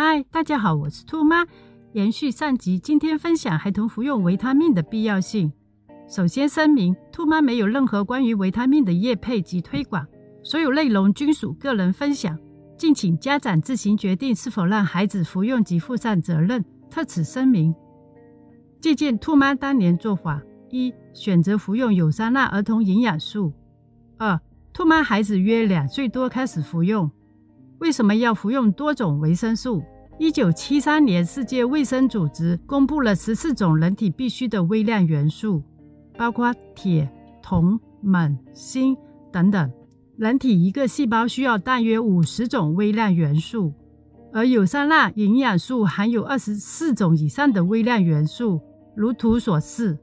嗨，大家好，我是兔妈。延续上集，今天分享孩童服用维他命的必要性。首先声明，兔妈没有任何关于维他命的业配及推广，所有内容均属个人分享，敬请家长自行决定是否让孩子服用及负上责任。特此声明。借鉴兔妈当年做法：一、选择服用有酸钠儿童营养素；二、兔妈孩子约两岁多开始服用。为什么要服用多种维生素？一九七三年，世界卫生组织公布了十四种人体必需的微量元素，包括铁、铜、锰、锌等等。人体一个细胞需要大约五十种微量元素，而有酸钠营养素含有二十四种以上的微量元素。如图所示，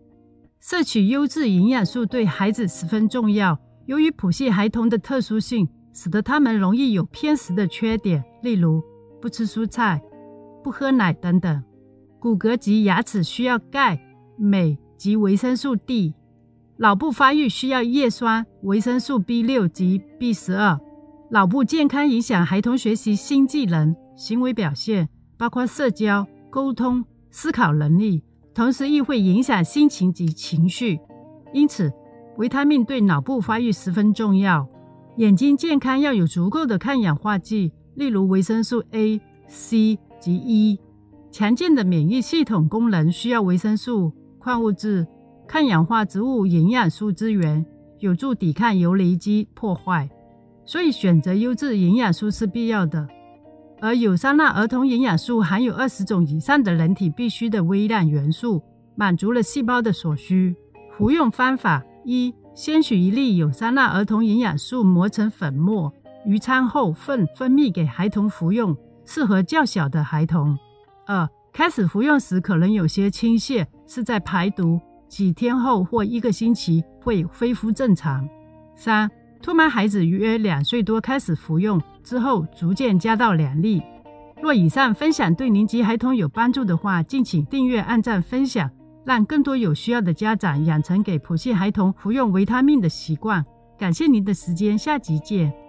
摄取优质营养素对孩子十分重要。由于谱系孩童的特殊性。使得他们容易有偏食的缺点，例如不吃蔬菜、不喝奶等等。骨骼及牙齿需要钙、镁及维生素 D。脑部发育需要叶酸、维生素 B 六及 B 十二。脑部健康影响孩童学习新技能、行为表现，包括社交、沟通、思考能力，同时亦会影响心情及情绪。因此，维他命对脑部发育十分重要。眼睛健康要有足够的抗氧化剂，例如维生素 A、C 及 E。强健的免疫系统功能需要维生素、矿物质、抗氧化植物营养素资源，有助抵抗游离基破坏。所以选择优质营养素是必要的。而有酸钠儿童营养素含有二十种以上的人体必需的微量元素，满足了细胞的所需。服用方法一。先取一粒有三钠儿童营养素磨成粉末，于餐后分分泌给孩童服用，适合较小的孩童。二、开始服用时可能有些倾泻，是在排毒，几天后或一个星期会恢复正常。三、兔妈孩子约两岁多开始服用之后，逐渐加到两粒。若以上分享对您及孩童有帮助的话，敬请订阅、按赞、分享。让更多有需要的家长养成给普系孩童服用维他命的习惯。感谢您的时间，下集见。